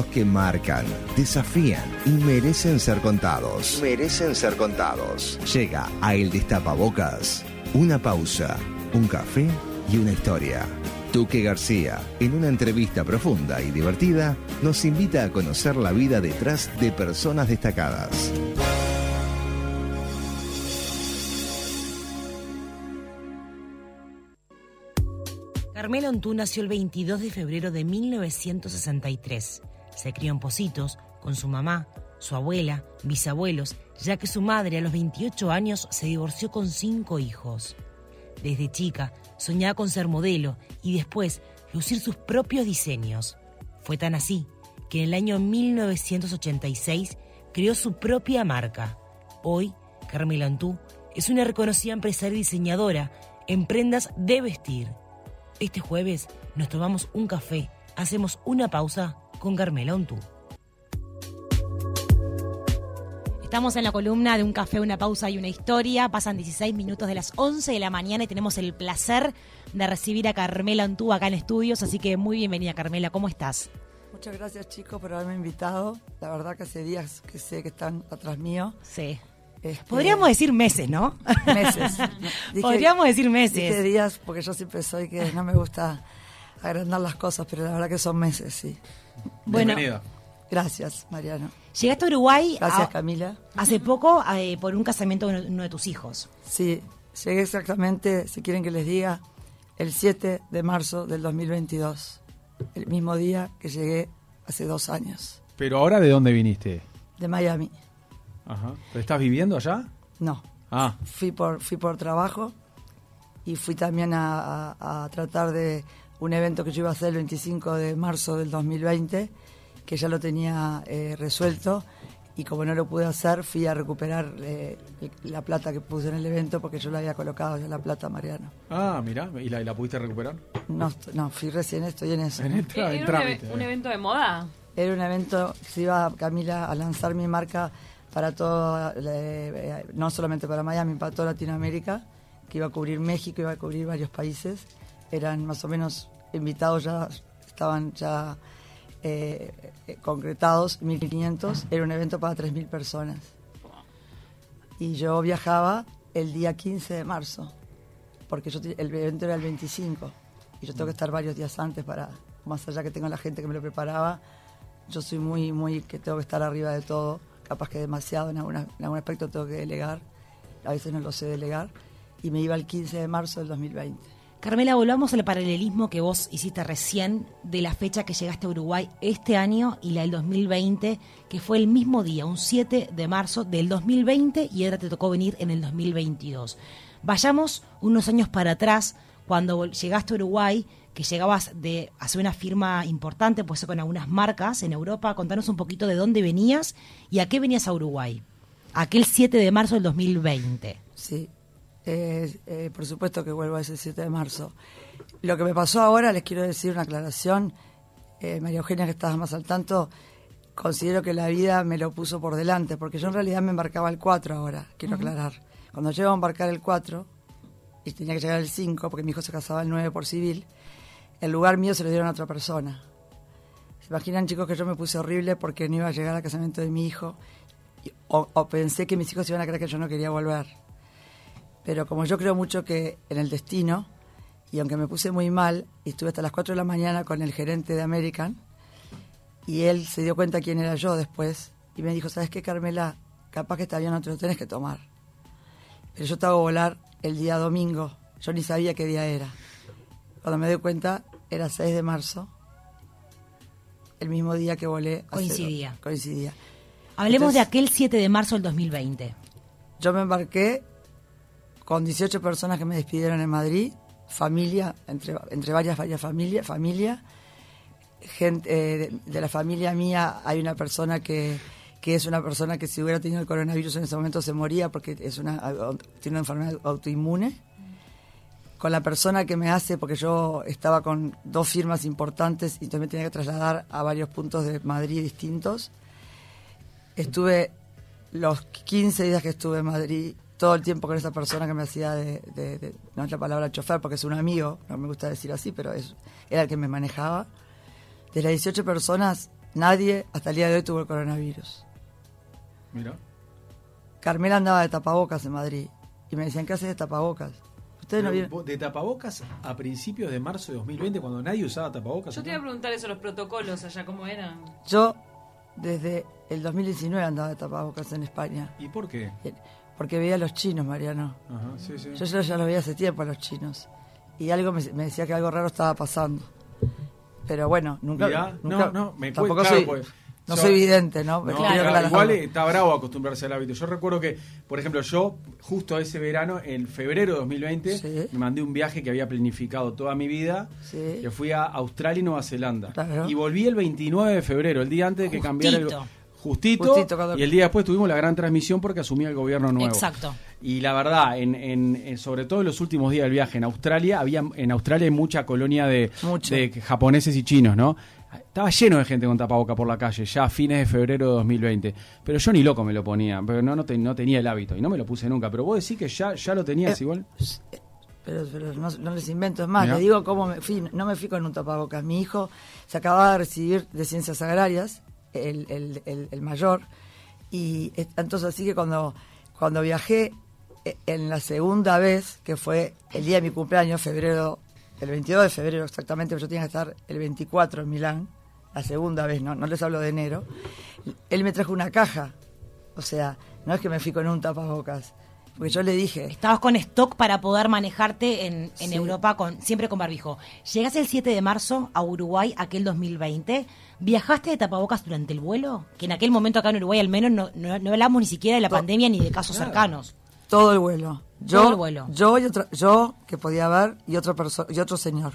momentos que marcan, desafían y merecen ser contados. Merecen ser contados. Llega a El Destapabocas. Una pausa, un café y una historia. Tuque García, en una entrevista profunda y divertida, nos invita a conocer la vida detrás de personas destacadas. Carmela Ontú nació el 22 de febrero de 1963. Se crió en Positos con su mamá, su abuela, bisabuelos, ya que su madre a los 28 años se divorció con cinco hijos. Desde chica soñaba con ser modelo y después lucir sus propios diseños. Fue tan así que en el año 1986 creó su propia marca. Hoy, Carmela Antú es una reconocida empresaria y diseñadora en prendas de vestir. Este jueves nos tomamos un café, hacemos una pausa con Carmela Antú. Estamos en la columna de un café, una pausa y una historia. Pasan 16 minutos de las 11 de la mañana y tenemos el placer de recibir a Carmela Antú acá en estudios. Así que muy bienvenida, Carmela. ¿Cómo estás? Muchas gracias, chicos, por haberme invitado. La verdad que hace días que sé que están atrás mío. Sí. Este, Podríamos decir meses, ¿no? Meses. Podríamos decir meses. Dije días porque yo siempre soy que no me gusta agrandar las cosas, pero la verdad que son meses, sí. Bueno, Gracias, Mariano. Llegaste a Uruguay. Gracias, Camila. Hace poco eh, por un casamiento de uno de tus hijos. Sí, llegué exactamente, si quieren que les diga, el 7 de marzo del 2022. El mismo día que llegué hace dos años. ¿Pero ahora de dónde viniste? De Miami. Ajá. ¿Pero estás viviendo allá? No. Ah. Fui por, fui por trabajo y fui también a, a tratar de un evento que yo iba a hacer el 25 de marzo del 2020 que ya lo tenía eh, resuelto y como no lo pude hacer, fui a recuperar eh, la plata que puse en el evento porque yo la había colocado ya la plata Mariano. Ah, mira, ¿y la, la pudiste recuperar? No, no, fui recién, estoy en eso. ¿Era un, evento de moda? Era un evento, se iba Camila a lanzar mi marca para todo, eh, no solamente para Miami, para toda Latinoamérica, que iba a cubrir México, iba a cubrir varios países. Eran más o menos invitados ya, estaban ya eh, concretados, 1.500, era un evento para 3.000 personas. Y yo viajaba el día 15 de marzo, porque yo, el evento era el 25, y yo tengo que estar varios días antes para, más allá que tengo la gente que me lo preparaba, yo soy muy, muy, que tengo que estar arriba de todo, capaz que demasiado en, en algún aspecto tengo que delegar, a veces no lo sé delegar, y me iba el 15 de marzo del 2020. Carmela, volvamos al paralelismo que vos hiciste recién de la fecha que llegaste a Uruguay este año y la del 2020, que fue el mismo día, un 7 de marzo del 2020 y ahora te tocó venir en el 2022. Vayamos unos años para atrás, cuando llegaste a Uruguay, que llegabas de hacer una firma importante, pues con algunas marcas en Europa. Contanos un poquito de dónde venías y a qué venías a Uruguay. Aquel 7 de marzo del 2020. Sí, eh, por supuesto que vuelvo a ese 7 de marzo. Lo que me pasó ahora, les quiero decir una aclaración. Eh, María Eugenia, que estabas más al tanto, considero que la vida me lo puso por delante, porque yo en realidad me embarcaba el 4 ahora, quiero aclarar. Cuando llego a embarcar el 4, y tenía que llegar el 5, porque mi hijo se casaba el 9 por civil, el lugar mío se lo dieron a otra persona. ¿Se imaginan, chicos, que yo me puse horrible porque no iba a llegar al casamiento de mi hijo? O, o pensé que mis hijos iban a creer que yo no quería volver pero como yo creo mucho que en el destino, y aunque me puse muy mal, y estuve hasta las 4 de la mañana con el gerente de American, y él se dio cuenta quién era yo después, y me dijo, ¿sabes qué, Carmela? Capaz que este avión no te lo tenés que tomar. Pero yo te hago volar el día domingo, yo ni sabía qué día era. Cuando me doy cuenta, era 6 de marzo, el mismo día que volé. Coincidía. coincidía. Hablemos de aquel 7 de marzo del 2020. Yo me embarqué con 18 personas que me despidieron en Madrid, familia, entre, varias, familias, familia. Gente, eh, de, la familia mía hay una persona que, que es una persona que si hubiera tenido el coronavirus en ese momento se moría porque es una, tiene una enfermedad autoinmune. Con la persona que me hace, porque yo estaba con dos firmas importantes y me tenía que trasladar a varios puntos de Madrid distintos. Estuve los 15 días que estuve en Madrid todo el tiempo con esa persona que me hacía de, no es la palabra chofer porque es un amigo, no me gusta decir así, pero es, era el que me manejaba. De las 18 personas, nadie hasta el día de hoy tuvo el coronavirus. Mira. Carmela andaba de tapabocas en Madrid y me decían, ¿qué haces de tapabocas? ¿Ustedes no vieron? De tapabocas a principios de marzo de 2020, cuando nadie usaba tapabocas. Yo te iba a preguntar eso, los protocolos allá, ¿cómo eran? Yo, desde el 2019 andaba de tapabocas en España. ¿Y por qué? Porque veía a los chinos, Mariano. Ajá, sí, sí. Yo ya, lo veía hace tiempo a los chinos. Y algo me, decía que algo raro estaba pasando. Pero bueno, nunca. no, no, me tampoco soy, pues, no soy evidente, ¿no? igual está bravo acostumbrarse al hábito. Yo recuerdo que, por ejemplo, yo justo ese verano, en febrero de 2020, me mandé un viaje que había planificado toda mi vida, que fui a Australia y Nueva Zelanda. Y volví el 29 de febrero, el día antes de que cambiara el... Justito, y el día después tuvimos la gran transmisión porque asumía el gobierno nuevo. Exacto. Y la verdad, en, sobre todo en los últimos días del viaje en Australia, había en Australia hay mucha colonia de, de japoneses y chinos, ¿no? Estaba lleno de gente con tapaboca por la calle, ya a fines de febrero de 2020. Pero yo ni loco me lo ponía, pero no, no, tenía el hábito y no me lo puse nunca. Pero vos decís que ya, ya lo tenías eh, igual. Pero, no, les invento, es más, le digo cómo me fui, no me fui con un tapabocas. Mi hijo se acababa de recibir de ciencias agrarias, el, el, el, mayor, y entonces así que cuando, cuando viajé eh, en la segunda vez, que fue el día de mi cumpleaños, febrero el 22 de febrero exactamente, yo tenía que estar el 24 en Milán, la segunda vez, no, no les hablo de enero, él me trajo una caja, o sea, no es que me fui con un tapabocas, porque yo le dije... Estabas con stock para poder manejarte en, en Europa con siempre con barbijo. Llegas el 7 de marzo a Uruguay, aquel 2020. ¿Viajaste de tapabocas durante el vuelo? Que en aquel momento acá en Uruguay al menos no, no, hablamos ni siquiera de la pandemia ni de casos cercanos. Todo el vuelo. Yo, vuelo. Yo y otro, yo que podía ver y otro y otro señor.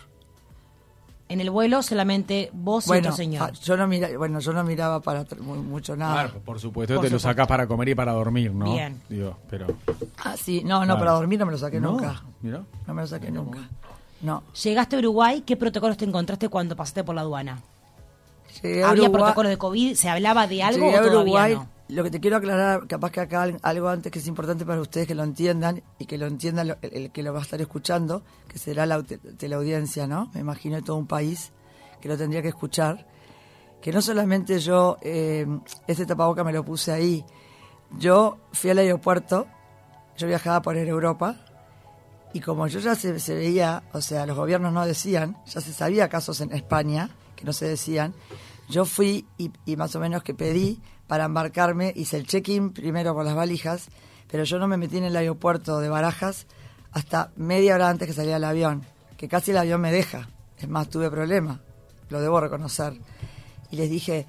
En el vuelo solamente vos y otro señor. Ah, yo no mira, bueno, yo no miraba para mucho nada. Claro, por supuesto, te lo sacás para comer y para dormir, ¿no? Bien. Digo, pero Ah, sí, no, no, para dormir no me lo saqué nunca. Mira. No me lo saqué nunca. No. Llegaste a Uruguay, ¿qué protocolos te encontraste cuando pasaste por la aduana? ¿Había protocolos de COVID? ¿Se hablaba de algo o todavía Uruguay, no? lo que te quiero aclarar, capaz que acá algo antes que es importante para ustedes que lo entiendan y que lo entiendan el, que lo va a estar escuchando, que será la teleaudiencia, ¿no? Me imagino de todo un país que lo tendría que escuchar. Que no solamente yo, eh, este tapaboca me lo puse ahí, yo fui al aeropuerto, yo viajaba por Europa, y como yo ya se, se veía, o sea, los gobiernos no decían, ya se sabía casos en España que no se decían, yo fui y, y más o menos que pedí para embarcarme, hice el check-in primero con las valijas, pero yo no me metí en el aeropuerto de Barajas hasta media hora antes que salía el avión, que casi el avión me deja. Es más, tuve problemas, lo debo reconocer. Y les dije,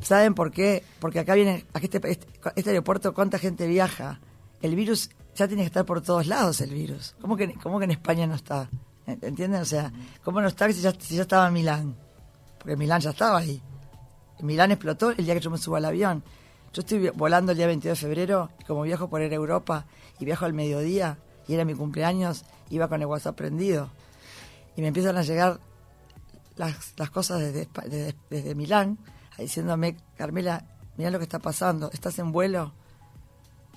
¿saben por qué? Porque acá viene, aquí este, este, este, aeropuerto, ¿cuánta gente viaja? El virus ya tiene que estar por todos lados, el virus. ¿Cómo que, cómo que en España no está? ¿Entienden? O sea, ¿cómo no está si ya, si ya estaba en Milán? Porque Milán ya estaba ahí. Milán explotó el día que yo me subo al avión. Yo estoy volando el día 22 de febrero y como viajo por Europa y viajo al mediodía y era mi cumpleaños, iba con el WhatsApp prendido. Y me empiezan a llegar las, las cosas desde, desde, Milán, diciéndome, Carmela, mira lo que está pasando, ¿estás en vuelo?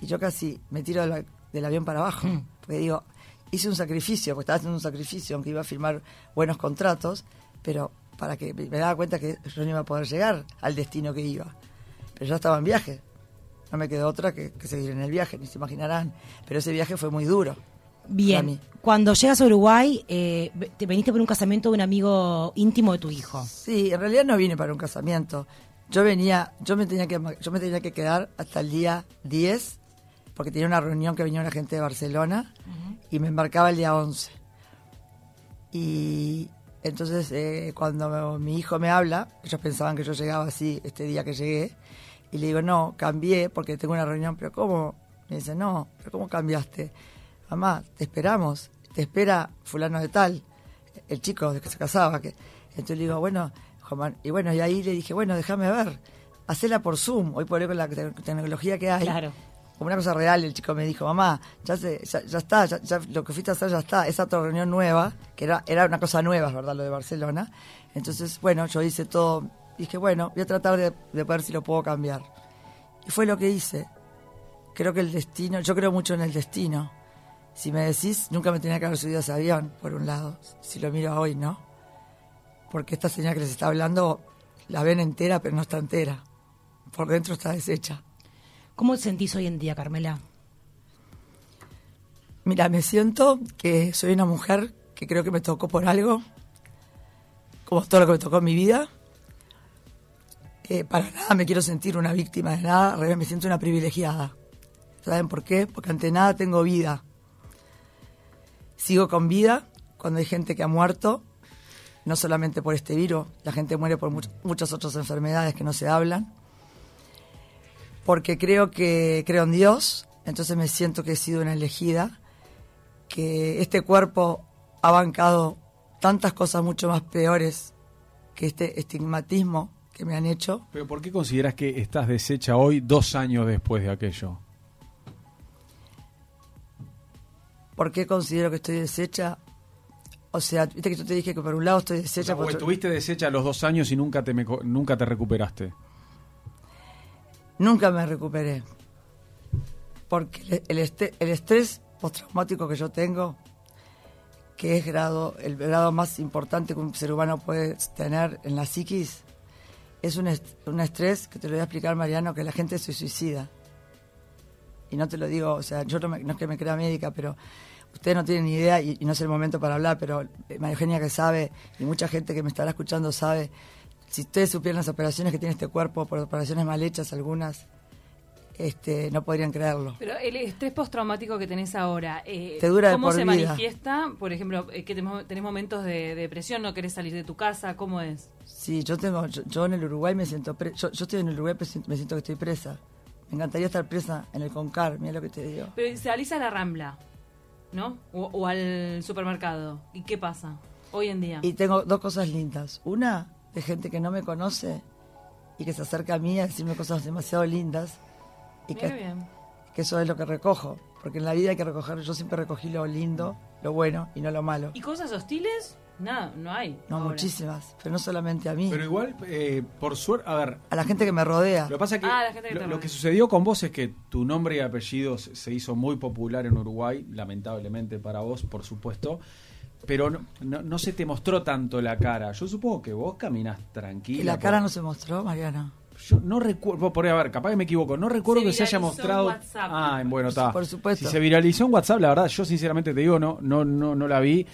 Y yo casi me tiro del, avión para abajo, mm. porque digo, hice un sacrificio, porque estaba haciendo un sacrificio, aunque iba a firmar buenos contratos, pero para que me daba cuenta que yo no iba a poder llegar al destino que iba. Pero ya estaba en viaje. No me quedó otra que, seguir en el viaje, ni se imaginarán. Pero ese viaje fue muy duro. Bien. Cuando llegas a Uruguay, eh, te veniste por un casamiento de un amigo íntimo de tu hijo. Sí, en realidad no vine para un casamiento. Yo venía, yo me tenía que, yo me tenía que quedar hasta el día 10, porque tenía una reunión que venía una gente de Barcelona, y me embarcaba el día 11. Y entonces, eh, cuando mi hijo me habla, ellos pensaban que yo llegaba así este día que llegué, y le digo, no, cambié porque tengo una reunión, pero ¿cómo? Me dice, no, pero ¿cómo cambiaste? Mamá, te esperamos, te espera fulano de tal, el chico de que se casaba. Que... Entonces le digo, bueno, y bueno, y ahí le dije, bueno, déjame ver, hacela por Zoom, hoy por hoy con la tecnología que hay. Claro como una cosa real, el chico me dijo, mamá, ya, ya, está, ya, lo que fuiste a hacer ya está, esa otra reunión nueva, que era, era una cosa nueva, ¿verdad? Lo de Barcelona. Entonces, bueno, yo hice todo, dije, bueno, voy a tratar de, ver si lo puedo cambiar. Y fue lo que hice. Creo que el destino, yo creo mucho en el destino. Si me decís, nunca me tenía que haber subido a ese avión, por un lado, si lo miro hoy, ¿no? Porque esta señora que les está hablando la ven entera, pero no está entera. Por dentro está deshecha. ¿Cómo te sentís hoy en día, Carmela? Mira, me siento que soy una mujer que creo que me tocó por algo, como todo lo que me tocó en mi vida. Eh, para nada me quiero sentir una víctima de nada, me siento una privilegiada. ¿Saben por qué? Porque ante nada tengo vida. Sigo con vida cuando hay gente que ha muerto, no solamente por este virus, la gente muere por muchas otras enfermedades que no se hablan. Porque creo que creo en Dios, entonces me siento que he sido una elegida que este cuerpo ha bancado tantas cosas mucho más peores que este estigmatismo que me han hecho. Pero ¿por qué consideras que estás deshecha hoy, dos años después de aquello? ¿Por qué considero que estoy deshecha? O sea, viste que yo te dije que por un lado estoy deshecha. O estuviste deshecha los dos años y nunca te, nunca te recuperaste. Nunca me recuperé. Porque el, el estrés postraumático que yo tengo, que es grado, el grado más importante que un ser humano puede tener en la psiquis, es un, un estrés que te lo voy a explicar, Mariano, que la gente se suicida. Y no te lo digo, o sea, yo no, es que me crea médica, pero ustedes no tienen ni idea y, no es el momento para hablar, pero eh, María Eugenia que sabe, y mucha gente que me estará escuchando sabe, si ustedes supieran las operaciones que tiene este cuerpo, por operaciones mal hechas algunas, este, no podrían creerlo. Pero el estrés postraumático que tenés ahora, eh, Te dura ¿cómo se vida. manifiesta? Por ejemplo, eh, que tenés momentos de, depresión, no querés salir de tu casa, ¿cómo es? Sí, yo tengo, yo, en el Uruguay me siento, yo, estoy en el Uruguay me siento que estoy presa. Me encantaría estar presa en el Concar, mira lo que te digo. Pero salís a la Rambla, ¿no? O, o al supermercado. ¿Y qué pasa hoy en día? Y tengo dos cosas lindas. Una, de gente que no me conoce y que se acerca a mí a decirme cosas demasiado lindas y que, eso es lo que recojo. Porque en la vida hay que recoger, yo siempre recogí lo lindo, lo bueno y no lo malo. ¿Y cosas hostiles? Nada, no hay. No, muchísimas, pero no solamente a mí. Pero igual, eh, por suerte, a ver. A la gente que me rodea. Lo que pasa que, ah, lo, que sucedió con vos es que tu nombre y apellido se hizo muy popular en Uruguay, lamentablemente para vos, por supuesto. Pero no, no, se te mostró tanto la cara. Yo supongo que vos caminás tranquila. ¿Y la cara no se mostró, Mariana? Yo no recuerdo, por a ver, capaz que me equivoco, no recuerdo que se haya mostrado. WhatsApp. Ah, bueno, está. Por supuesto. Si se viralizó en WhatsApp, la verdad, yo sinceramente te digo, no, no, no, no la vi.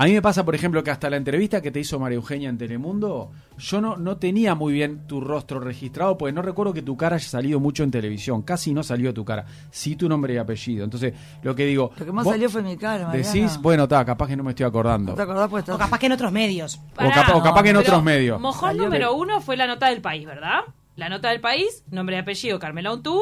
A mí me pasa, por ejemplo, que hasta la entrevista que te hizo María Eugenia en Telemundo, yo no, no tenía muy bien tu rostro registrado, porque no recuerdo que tu cara haya salido mucho en televisión. Casi no salió tu cara. Sí tu nombre y apellido. Entonces, lo que digo. Lo que más salió fue mi cara, Mariana. Decís, bueno, está, capaz que no me estoy acordando. te acordás? Pues, o capaz que en otros medios. o, capaz, que en otros medios. Mojón número uno fue la nota del país, ¿verdad? La nota del país, nombre y apellido, Carmela Untú.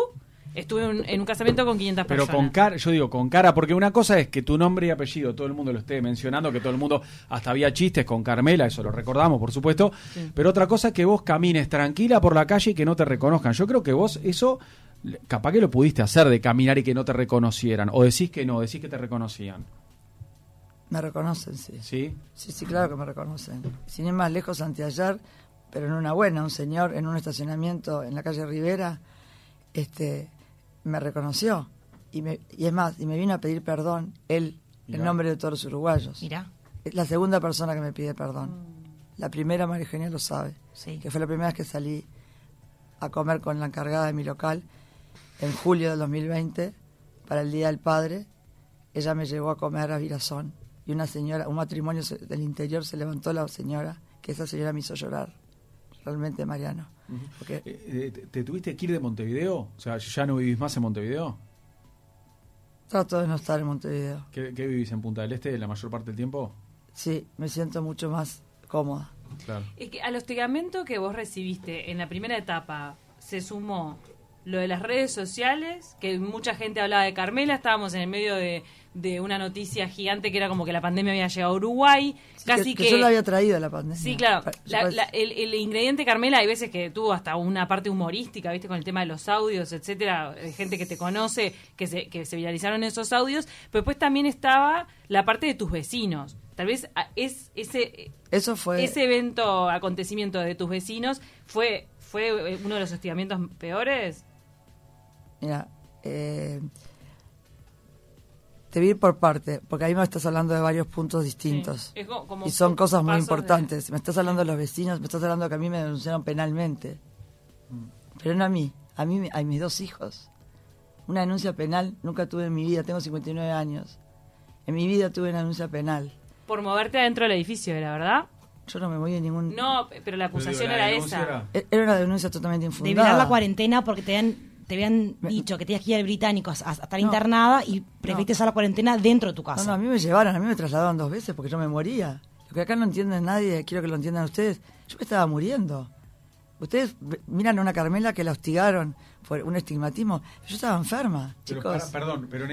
Estuve en un casamiento con 500 personas. Pero con cara, yo digo con cara, porque una cosa es que tu nombre y apellido todo el mundo lo esté mencionando, que todo el mundo, hasta había chistes con Carmela, eso lo recordamos, por supuesto. Pero otra cosa es que vos camines tranquila por la calle y que no te reconozcan. Yo creo que vos eso, capaz que lo pudiste hacer de caminar y que no te reconocieran. O decís que no, decís que te reconocían. Me reconocen, sí. ¿Sí? Sí, sí, claro que me reconocen. Sin ir más lejos, anteayer pero en una buena, un señor en un estacionamiento en la calle Rivera, este, me reconoció. Y, me, y es más, y me vino a pedir perdón, él, en nombre de todos los uruguayos. Mira. Es la segunda persona que me pide perdón. Mm. La primera, María Eugenia lo sabe, que fue la primera vez que salí a comer con la encargada de mi local en julio del 2020 para el Día del Padre. Ella me llevó a comer a Virazón y una señora, un matrimonio del interior se levantó la señora, que esa señora me hizo llorar realmente, Mariano. Eh, eh, ¿Te, tuviste que ir de Montevideo? O sea, ¿ya no vivís más en Montevideo? Trato de no estar en Montevideo. ¿Qué, vivís en Punta del Este la mayor parte del tiempo? Sí, me siento mucho más cómoda. Claro. Es que al hostigamiento que vos recibiste en la primera etapa se sumó lo de las redes sociales, que mucha gente hablaba de Carmela, estábamos en el medio de, de una noticia gigante que era como que la pandemia había llegado a Uruguay. Casi que, yo la había traído la pandemia. Sí, claro. el, ingrediente Carmela hay veces que tuvo hasta una parte humorística, ¿viste? Con el tema de los audios, etcétera. gente que te conoce, que se, que se viralizaron esos audios. Pero después también estaba la parte de tus vecinos. Tal vez es ese, Eso fue... ese evento, acontecimiento de tus vecinos fue, fue uno de los hostigamientos peores. Mira, eh, te vi por parte, porque ahí me estás hablando de varios puntos distintos. y son cosas muy importantes. Me estás hablando de los vecinos, me estás hablando de que a mí me denunciaron penalmente. Pero no a mí, a mí, a mis dos hijos. Una denuncia penal nunca tuve en mi vida, tengo 59 años. En mi vida tuve una denuncia penal. Por moverte adentro del edificio, ¿era verdad? Yo no me voy en ningún... No, pero la acusación era esa. E-, era... una denuncia totalmente infundada. De violar la cuarentena porque te habían, te habían dicho que tenías que ir al británico a, estar internada y preferiste hacer la cuarentena dentro de tu casa. No, no, a mí me llevaron, a mí me trasladaron dos veces porque yo me moría. Lo que acá no entiende nadie, quiero que lo entiendan ustedes, yo me estaba muriendo. Ustedes miran a una Carmela que la hostigaron por un estigmatismo. Yo estaba enferma, chicos. perdón, pero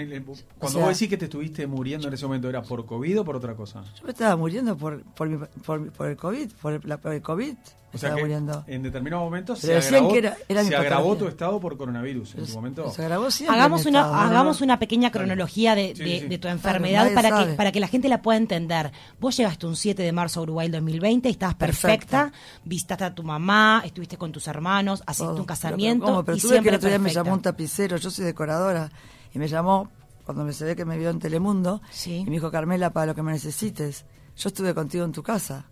cuando vos decís que te estuviste muriendo en ese momento, ¿era por COVID o por otra cosa? Yo me estaba muriendo por, por, por, el COVID, por, la, por el COVID. O sea que en determinado momento se agravó, se agravó tu estado por coronavirus en su momento. Se agravó siempre hagamos una, hagamos una pequeña cronología de, de, tu enfermedad para que, para que la gente la pueda entender. Vos llegaste un 7 de marzo a Uruguay 2020 y estabas perfecta, visitaste a tu mamá, estuviste con tus hermanos, asististe un casamiento pero, y siempre que el otro día me llamó un tapicero, yo soy decoradora, y me llamó cuando me se ve que me vio en Telemundo y me dijo, Carmela, para lo que me necesites, yo estuve contigo en tu casa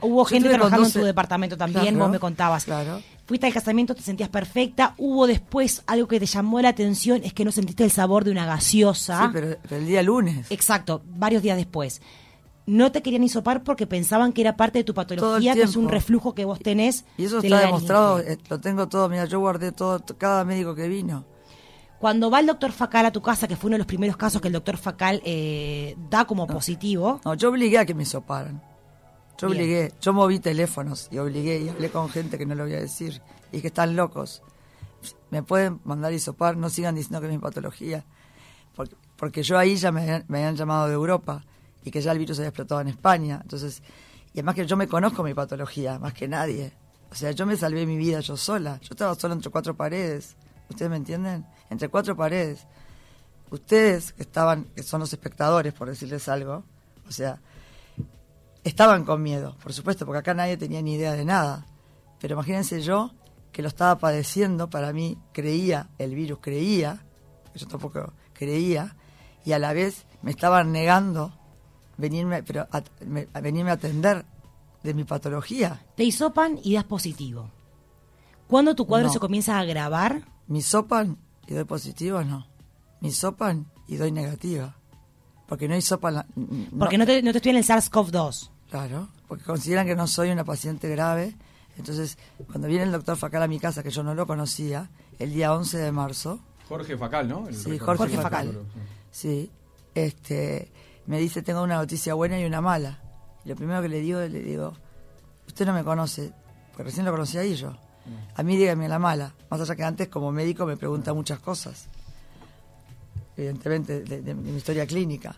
hubo gente trabajando en tu departamento también, vos me contabas. Claro. Fuiste al casamiento, te sentías perfecta. Hubo después algo que te llamó la atención, es que no sentiste el sabor de una gaseosa. Sí, pero, el día lunes. Exacto, varios días después. No te querían hisopar porque pensaban que era parte de tu patología, que es un reflujo que vos tenés. Y eso está demostrado, eh, lo tengo todo. Mira, yo guardé todo, cada médico que vino. Cuando va el doctor Facal a tu casa, que fue uno de los primeros casos que el doctor Facal eh, da como positivo. No, yo obligué a que me hisoparan. Yo obligué, yo moví teléfonos y obligué y hablé con gente que no lo voy a decir y que están locos. Me pueden mandar isopar, no sigan diciendo que es mi patología. Porque, porque yo ahí ya me, me, habían llamado de Europa y que ya el virus había explotado en España. Entonces, y además que yo me conozco mi patología, más que nadie. O sea, yo me salvé mi vida yo sola. Yo estaba sola entre cuatro paredes. ¿Ustedes me entienden? Entre cuatro paredes. Ustedes que estaban, que son los espectadores, por decirles algo, o sea, Estaban con miedo, por supuesto, porque acá nadie tenía ni idea de nada. Pero imagínense yo, que lo estaba padeciendo, para mí creía, el virus creía, yo tampoco creía, y a la vez me estaban negando venirme, pero a, venirme a atender de mi patología. Te hisopan y das positivo. ¿Cuándo tu cuadro se comienza a agravar? Me sopan y doy positivo, no. Me sopan y doy negativa. Porque no hisopan... Porque no te, no te estoy en el SARS-CoV-2. Claro, porque consideran que no soy una paciente grave. Entonces, cuando viene el doctor Facal a mi casa, que yo no lo conocía, el día 11 de marzo. Jorge Facal, ¿no? sí, Jorge, Facal. Sí, este, me dice, tengo una noticia buena y una mala. Y lo primero que le digo, le digo, usted no me conoce, porque recién lo conocí ahí yo. A mí dígame la mala, más allá que antes como médico me pregunta muchas cosas, evidentemente de, de mi historia clínica.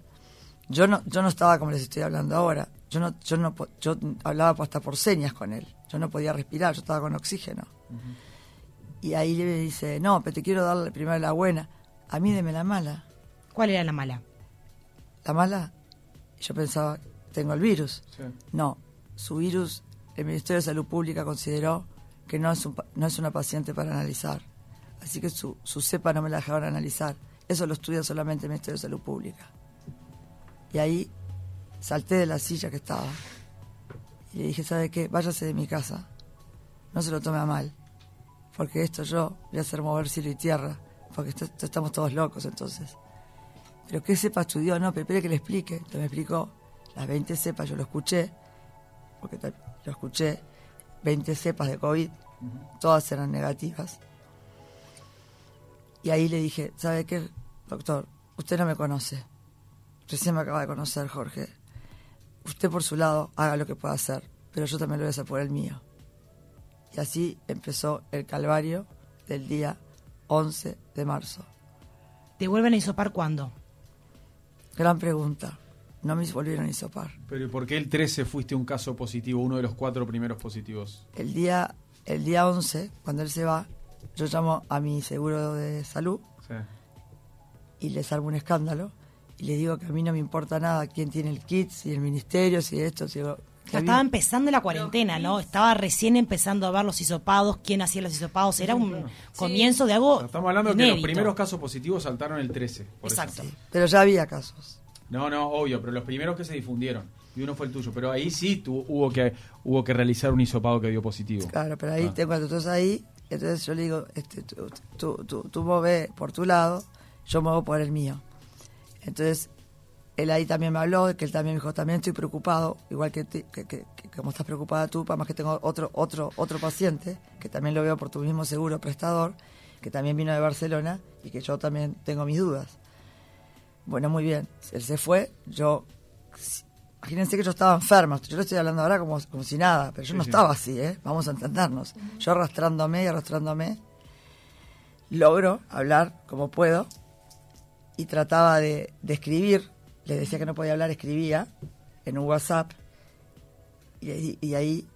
Yo no, yo no estaba como les estoy hablando ahora. Yo no, yo no, yo hablaba hasta por señas con él. Yo no podía respirar, yo estaba con oxígeno. Y ahí le dice, no, pero te quiero dar primero la buena. A mí deme la mala. ¿Cuál era la mala? La mala, yo pensaba, tengo el virus. No, su virus, el Ministerio de Salud Pública consideró que no es, un, no es una paciente para analizar. Así que su, su cepa no me la dejaron analizar. Eso lo estudia solamente el Ministerio de Salud Pública. Y ahí salté de la silla que estaba. Y le dije, ¿sabe qué? Váyase de mi casa. No se lo tome a mal. Porque esto yo voy a hacer mover cielo y tierra. Porque estamos todos locos entonces. Pero ¿qué cepa estudió? No, pero espere que le explique. Entonces me explicó las 20 cepas, yo lo escuché. Porque lo escuché. 20 cepas de COVID. Todas eran negativas. Y ahí le dije, ¿sabe qué, doctor? Usted no me conoce Recién me acaba de conocer, Jorge. Usted por su lado haga lo que pueda hacer, pero yo también lo voy a hacer por el mío. Y así empezó el calvario del día 11 de marzo. ¿Te vuelven a isopar cuándo? Gran pregunta. No me volvieron a isopar. Pero por qué el 13 fuiste un caso positivo, uno de los cuatro primeros positivos? El día, el día 11, cuando él se va, yo llamo a mi seguro de salud y les armo un escándalo y le digo que a mí no me importa nada quién tiene el kit, si el ministerio, si esto, si estaba empezando la cuarentena, ¿no? Estaba recién empezando a ver los hisopados, quién hacía los hisopados. Era un comienzo de algo. Estamos hablando de que los primeros casos positivos saltaron el 13. Exacto. Pero ya había casos. No, no, obvio, pero los primeros que se difundieron. Y uno fue el tuyo. Pero ahí sí hubo, que, hubo que realizar un hisopado que dio positivo. Claro, pero ahí, ah. tengo cuando tú ahí, entonces yo le digo, este, tú, tú, tú, tú por tu lado, yo muevo por el mío. Entonces él ahí también me habló, que él también me dijo, también estoy preocupado, igual que, que, como estás preocupada tú, para más que tengo otro, otro, otro paciente, que también lo veo por tu mismo seguro prestador, que también vino de Barcelona y que yo también tengo mis dudas. Bueno, muy bien, él se fue, yo, imagínense que yo estaba enferma, yo le estoy hablando ahora como, como si nada, pero yo no estaba así, ¿eh? vamos a entendernos. Yo arrastrándome y arrastrándome, logro hablar como puedo y trataba de, de escribir le decía que no podía hablar, escribía en un WhatsApp y, ahí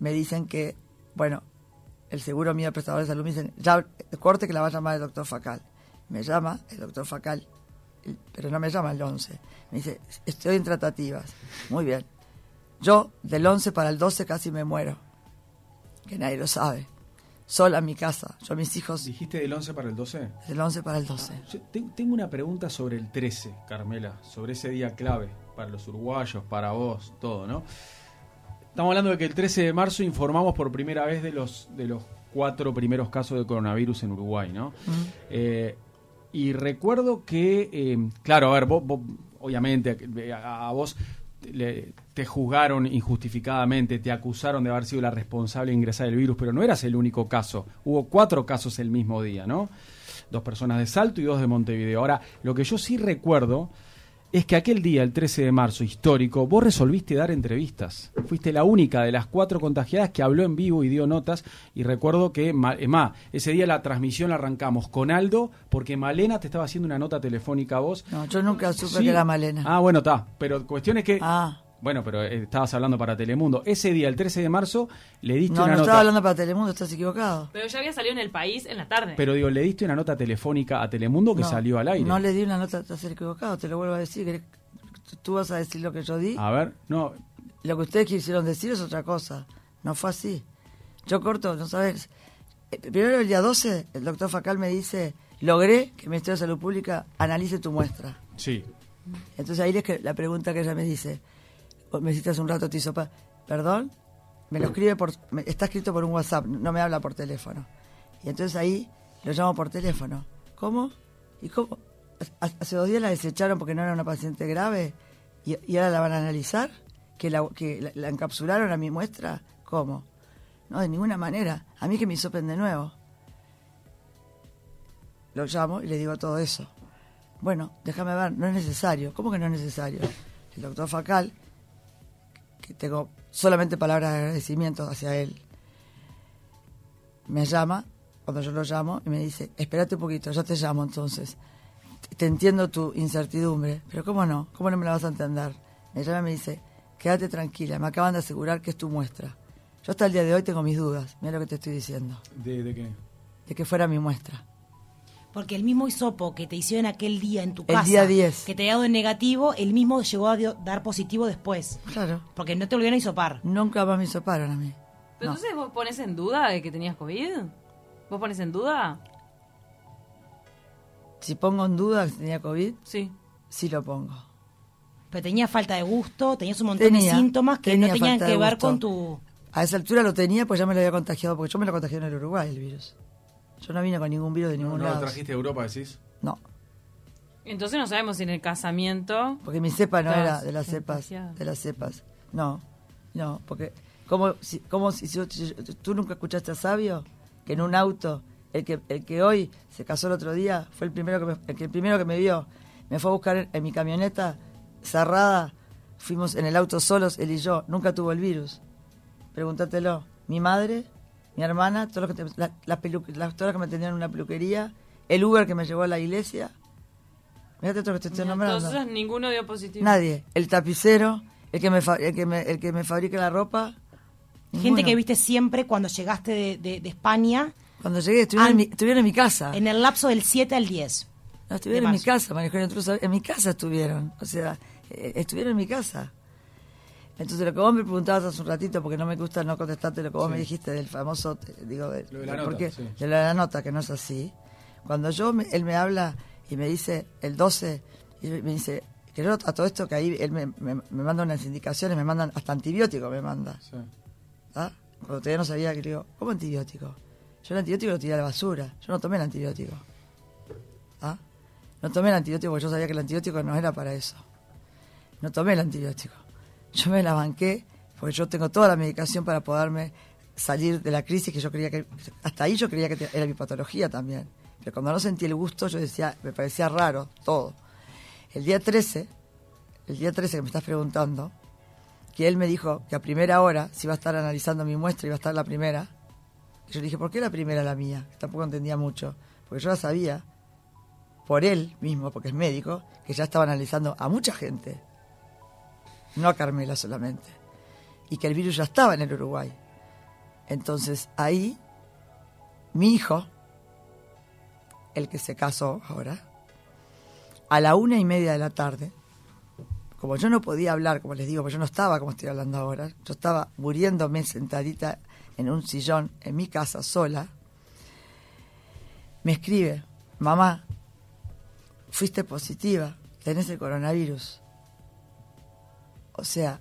me dicen que, bueno, el seguro mío, prestador de salud, me dicen, ya, corte que la va a llamar el doctor Facal. Me llama el doctor Facal, pero no me llama el 11. Me dice, estoy en tratativas. Muy bien. Yo, del 11 para el 12 casi me muero. Que nadie lo sabe sola en mi casa. Yo, mis hijos. ¿Dijiste del 11 para el 12? Del 11 para el 12. tengo una pregunta sobre el 13, Carmela, sobre ese día clave para los uruguayos, para vos, todo, ¿no? Estamos hablando de que el 13 de marzo informamos por primera vez de los, de los cuatro primeros casos de coronavirus en Uruguay, ¿no? Eh, y recuerdo que, eh, claro, a ver, vos, obviamente, a vos te juzgaron injustificadamente, te acusaron de haber sido la responsable de ingresar el virus, pero no eras el único caso. Hubo cuatro casos el mismo día, ¿no? Dos personas de Salto y dos de Montevideo. Ahora, lo que yo sí recuerdo es que aquel día, el 13 de marzo, histórico, vos resolviste dar entrevistas. Fuiste la única de las cuatro contagiadas que habló en vivo y dio notas. Y recuerdo que, es más, ese día la transmisión la arrancamos con Aldo, porque Malena te estaba haciendo una nota telefónica a vos. No, yo nunca supe que era Malena. Ah, bueno, está. Pero cuestión es que... Ah. Bueno, pero eh, estabas hablando para Telemundo. Ese día, el 13 de marzo, le diste una nota. No, estaba hablando para Telemundo, estás equivocado. Pero ya había salido en el país en la tarde. Pero digo, le diste una nota telefónica a Telemundo que salió al aire. No le di una nota, estás equivocado, te lo vuelvo a decir. Tú vas a decir lo que yo di. A ver, no. Lo que ustedes quisieron decir es otra cosa. No fue así. Yo corto, no sabes. Eh, primero el día 12, el doctor Facal me dice, logré que el Ministerio de Salud Pública analice tu muestra. Sí. Entonces ahí es que la pregunta que ella me dice, me hiciste hace un rato, te perdón, me lo escribe por, está escrito por un WhatsApp, no me habla por teléfono. Y entonces ahí lo llamo por teléfono. ¿Cómo? ¿Y cómo? Hace dos días la desecharon porque no era una paciente grave y, ahora la van a analizar, que, la, que la, encapsularon a mi muestra. ¿Cómo? No, de ninguna manera. A mí que me hisopen de nuevo. Lo llamo y le digo todo eso. Bueno, déjame ver, no es necesario. ¿Cómo que no es necesario? El doctor Facal tengo solamente palabras de agradecimiento hacia él. Me llama, cuando yo lo llamo, y me dice, espérate un poquito, yo te llamo entonces. Te entiendo tu incertidumbre, pero ¿cómo no? ¿Cómo no me la vas a entender? Me llama y me dice, quédate tranquila, me acaban de asegurar que es tu muestra. Yo hasta el día de hoy tengo mis dudas, mira lo que te estoy diciendo. ¿De, de qué? De que fuera mi muestra. Porque el mismo hisopo que te hicieron aquel día en tu casa, el día 10. que te ha dado en negativo, el mismo llegó a dar positivo después. Claro. Porque no te volvieron a hisopar. Nunca más me hisoparon a mí. Pero entonces vos pones en duda de que tenías COVID. ¿Vos pones en duda? Si pongo en duda que tenía COVID, sí. Sí lo pongo. Pero tenía falta de gusto, tenías un montón de síntomas que no tenían que ver con tu... A esa altura lo tenía, pues ya me lo había contagiado, porque yo me lo contagié en el Uruguay, el virus. Yo no vine con ningún virus de ningún lado. ¿No lo trajiste de Europa, decís? No. Entonces no sabemos si en el casamiento... Porque mi cepa no era de las cepas. De las cepas. No, no, porque... ¿Cómo si, cómo si, tú nunca escuchaste a Sabio? Que en un auto, el que, el que hoy se casó el otro día, fue el primero que me, el, que, el primero que me vio. Me fue a buscar en, mi camioneta cerrada. Fuimos en el auto solos, él y yo. Nunca tuvo el virus. Pregúntatelo. Mi madre mi hermana, todos los que, la, las que me atendían en una peluquería, el Uber que me llevó a la iglesia. Fíjate todo lo que te estoy nombrando. Entonces ninguno dio positivo. Nadie. El tapicero, el que me, el que me, el que me fabrica la ropa. Gente que viste siempre cuando llegaste de, de, España. Cuando llegué, estuvieron, en mi, estuvieron, en mi, casa. En el lapso del 7 al 10. No, estuvieron en mi casa, María En mi casa estuvieron. O sea, eh, estuvieron en mi casa. Entonces lo que vos me preguntabas hace un ratito, porque no me gusta no contestarte lo que vos me dijiste del famoso, digo, de, la nota, porque, de la nota, que no es así. Cuando yo, él me habla y me dice el 12, y me dice, que yo a todo esto que ahí él me, me, manda unas indicaciones, me mandan hasta antibiótico me manda. ¿Ah? Cuando todavía no sabía que le digo, ¿cómo antibiótico? Yo el antibiótico lo tiré a la basura, yo no tomé el antibiótico. ¿Ah? No tomé el antibiótico porque yo sabía que el antibiótico no era para eso. No tomé el antibiótico. Yo me la banqué porque yo tengo toda la medicación para poderme salir de la crisis que yo creía que... Hasta ahí yo creía que era mi patología también. Pero cuando no sentí el gusto yo decía, me parecía raro todo. El día 13, el día 13 que me estás preguntando, que él me dijo que a primera hora si iba a estar analizando mi muestra, iba a estar la primera. Y yo le dije, ¿por qué la primera la mía? Tampoco entendía mucho. Porque yo ya sabía, por él mismo, porque es médico, que ya estaba analizando a mucha gente no a Carmela solamente, y que el virus ya estaba en el Uruguay. Entonces ahí, mi hijo, el que se casó ahora, a la una y media de la tarde, como yo no podía hablar, como les digo, porque yo no estaba como estoy hablando ahora, yo estaba muriéndome sentadita en un sillón en mi casa sola, me escribe, mamá, fuiste positiva, tenés el coronavirus. O sea,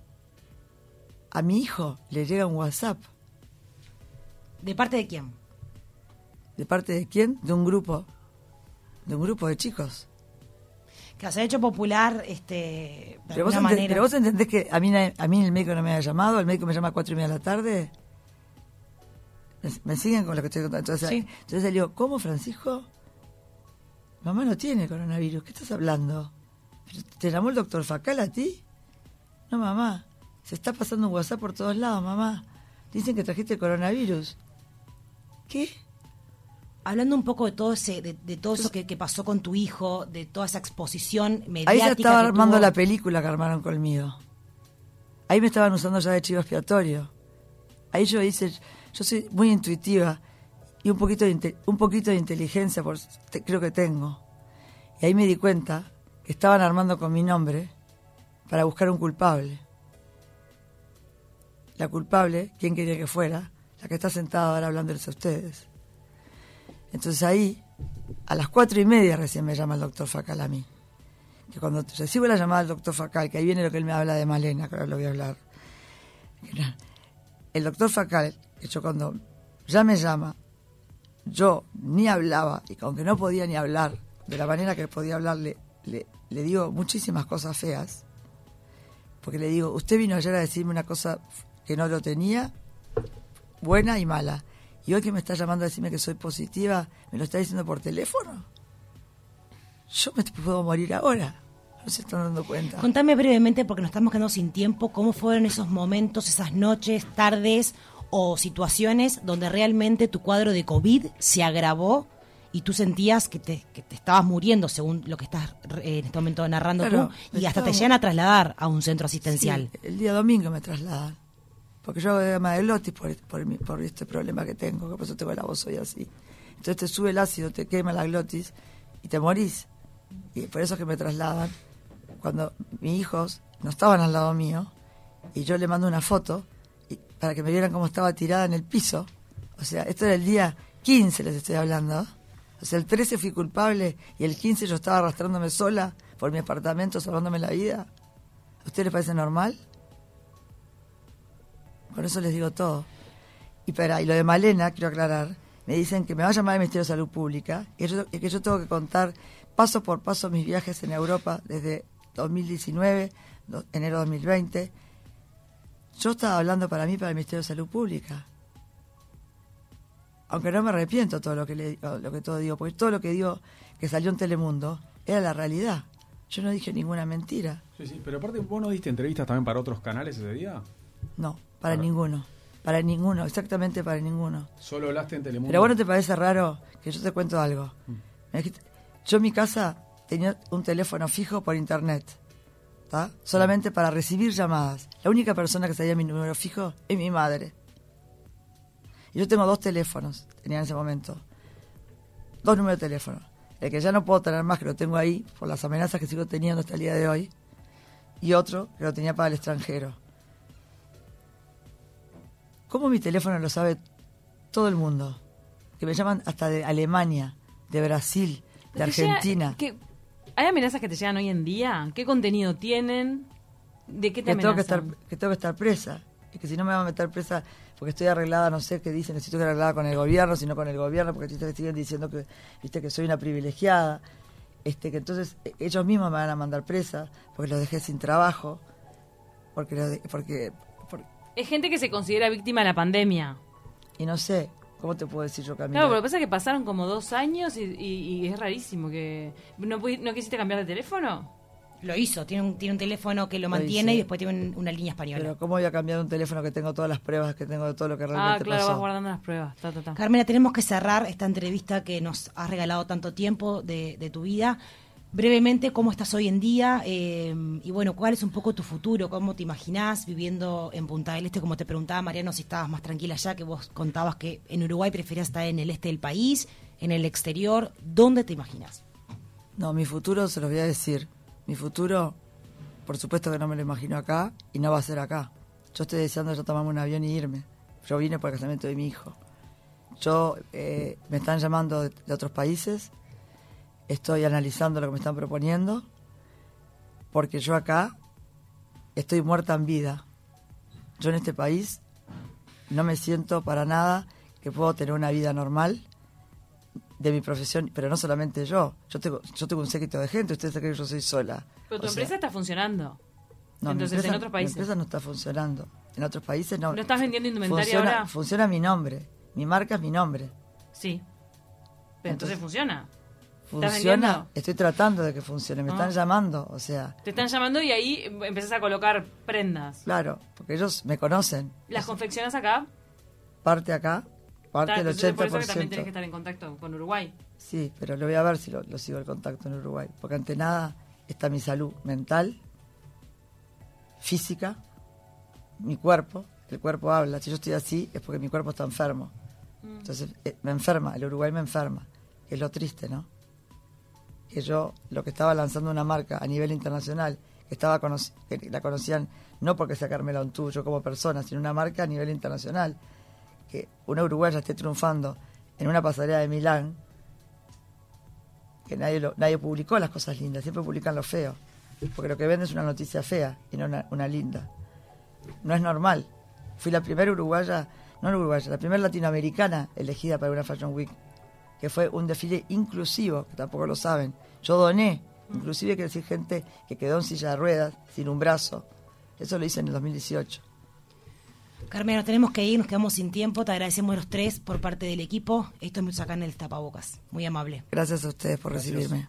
a mi hijo le llega un WhatsApp. ¿De parte de quién? ¿De parte de quién? De un grupo. De un grupo de chicos. Que se ha hecho popular este, de pero, vos manera. pero vos entendés que a mí, a mí el médico no me ha llamado, el médico me llama a cuatro y media de la tarde. ¿Me, siguen con lo que estoy contando? Entonces, entonces le digo, ¿cómo Francisco? Mamá no tiene coronavirus, ¿qué estás hablando? ¿Te llamó el doctor Facal a ti? No, mamá, se está pasando un WhatsApp por todos lados, mamá. Dicen que trajiste el coronavirus. ¿Qué? Hablando un poco de todo ese, de, todo eso que, pasó con tu hijo, de toda esa exposición mediática. Ahí se estaba armando la película que armaron conmigo. Ahí me estaban usando ya de chivo expiatorio. Ahí yo hice, yo soy muy intuitiva y un poquito de, un poquito de inteligencia por, creo que tengo. Y ahí me di cuenta que estaban armando con mi nombre para buscar un culpable. La culpable, ¿quién quería que fuera? La que está sentada ahora hablándoles a ustedes. Entonces ahí, a las cuatro y media recién me llama el doctor Facal a mí. Que cuando recibo la llamada del doctor Facal, que ahí viene lo que él me habla de Malena, que ahora lo voy a hablar. El doctor Facal, que yo cuando ya me llama, yo ni hablaba, y aunque no podía ni hablar de la manera que podía hablarle, le, le digo muchísimas cosas feas porque le digo, usted vino ayer a decirme una cosa que no lo tenía, buena y mala. Y hoy que me está llamando a decirme que soy positiva, ¿me lo está diciendo por teléfono? Yo me puedo morir ahora. No se están dando cuenta. Contame brevemente, porque nos estamos quedando sin tiempo, cómo fueron esos momentos, esas noches, tardes o situaciones donde realmente tu cuadro de COVID se agravó y tú sentías que te, que te estabas muriendo, según lo que estás eh, en este momento narrando tú, y hasta te llegan a trasladar a un centro asistencial. el día domingo me trasladan, porque yo hago de lotis por, por, por, este problema que tengo, que por eso tengo la voz hoy así. Entonces te sube el ácido, te quema la glotis y te morís. Y por eso es que me trasladan. Cuando mis hijos no estaban al lado mío, y yo le mando una foto y, para que me vieran cómo estaba tirada en el piso. O sea, esto era el día 15, les estoy hablando o sea, el 13 fui culpable y el 15 yo estaba arrastrándome sola por mi apartamento, salvándome la vida. ¿A usted le parece normal? Con eso les digo todo. Y, para, y lo de Malena, quiero aclarar, me dicen que me va a llamar el Ministerio de Salud Pública y, que yo tengo que contar paso por paso mis viajes en Europa desde 2019, enero 2020. Yo estaba hablando para mí, para el Ministerio de Salud Pública aunque no me arrepiento todo lo que le, lo que todo digo, porque todo lo que digo que salió en Telemundo era la realidad. Yo no dije ninguna mentira. Sí, sí, pero aparte, ¿vos no diste entrevistas también para otros canales ese día? No, para, ninguno. Para ninguno, exactamente para ninguno. ¿Solo hablaste en Telemundo? Pero bueno, ¿te parece raro que yo te cuento algo? Mm. Yo en mi casa tenía un teléfono fijo por internet. ¿está? Solamente para recibir llamadas. La única persona que sabía mi número fijo es mi madre. Y yo tengo dos teléfonos, tenía en ese momento. Dos números de teléfono. El que ya no puedo tener más, que lo tengo ahí, por las amenazas que sigo teniendo hasta el día de hoy. Y otro que lo tenía para el extranjero. ¿Cómo mi teléfono lo sabe todo el mundo? Que me llaman hasta de Alemania, de Brasil, de Argentina. ¿Hay amenazas que te llegan hoy en día? ¿Qué contenido tienen? ¿De qué te que Tengo que, estar, que tengo que estar presa. Y que si no me van a meter presa porque estoy arreglada, no sé qué dicen, necesito estar arreglada con el gobierno, sino con el gobierno, porque te siguen diciendo que, viste, que soy una privilegiada. Este, que entonces e, ellos mismos me van a mandar presa porque los dejé sin trabajo. Porque, porque, porque Es gente que se considera víctima de la pandemia. Y no sé, ¿Cómo te puedo decir yo, Camila? Claro, pero lo que pasa es que pasaron como dos años y, es rarísimo que... ¿No, ¿No quisiste cambiar de teléfono? Lo hizo, tiene un, tiene un teléfono que lo, mantiene y después tiene una línea española. Pero ¿cómo voy a cambiar un teléfono que tengo todas las pruebas, que tengo de todo lo que realmente Ah, claro, vas guardando las pruebas. Carmela, tenemos que cerrar esta entrevista que nos has regalado tanto tiempo de, de tu vida brevemente cómo estás hoy en día eh, y bueno, cuál es un poco tu futuro, cómo te imaginás viviendo en Punta del Este, como te preguntaba Mariano, si estabas más tranquila allá, que vos contabas que en Uruguay preferías estar en el este del país, en el exterior, ¿dónde te imaginas? No, mi futuro se los voy a decir. Mi futuro, por supuesto que no me lo imagino acá y no va a ser acá. Yo estoy deseando ya tomarme un avión y irme. Yo vine por el casamiento de mi hijo. Yo, eh, me están llamando de otros países estoy analizando lo que me están proponiendo, porque yo acá estoy muerta en vida. Yo en este país no me siento para nada que puedo tener una vida normal de mi profesión, pero no solamente yo. Yo tengo, yo tengo un séquito de gente, ustedes creen que yo soy sola. Pero tu empresa está funcionando. No, Entonces, en otros países. Mi empresa no está funcionando. En otros países no. ¿No estás vendiendo indumentaria funciona, ahora? Funciona mi nombre. Mi marca es mi nombre. Sí. Pero entonces funciona. Funciona, estoy tratando de que funcione, me están ah. llamando, o sea. Te están llamando y ahí empezás a colocar prendas. Claro, porque ellos me conocen. ¿Las confeccionas acá? Parte acá, parte del 80%. Por eso que también tienes que estar en contacto con Uruguay. Sí, pero lo voy a ver si lo, sigo el contacto en Uruguay, porque ante nada está mi salud mental, física, mi cuerpo, el cuerpo habla, si yo estoy así es porque mi cuerpo está enfermo. Mm. Entonces eh, me enferma, el Uruguay me enferma, es lo triste, ¿no? que yo lo que estaba lanzando una marca a nivel internacional, que, estaba que la conocían no porque sea Carmela tuyo como persona, sino una marca a nivel internacional, que una uruguaya esté triunfando en una pasarela de Milán, que nadie, lo, nadie publicó las cosas lindas, siempre publican lo feo, porque lo que vende es una noticia fea y no una, una linda. No es normal. Fui la primera uruguaya, no uruguaya, la primera latinoamericana elegida para una Fashion Week que fue un desfile inclusivo, que tampoco lo saben. Yo doné, inclusive quiere decir gente que quedó en silla de ruedas, sin un brazo. Eso lo hice en el 2018. Carmelo, tenemos que ir, nos quedamos sin tiempo. Te agradecemos los tres por parte del equipo. Esto es acá en el Tapabocas. Muy amable. Gracias a ustedes por recibirme.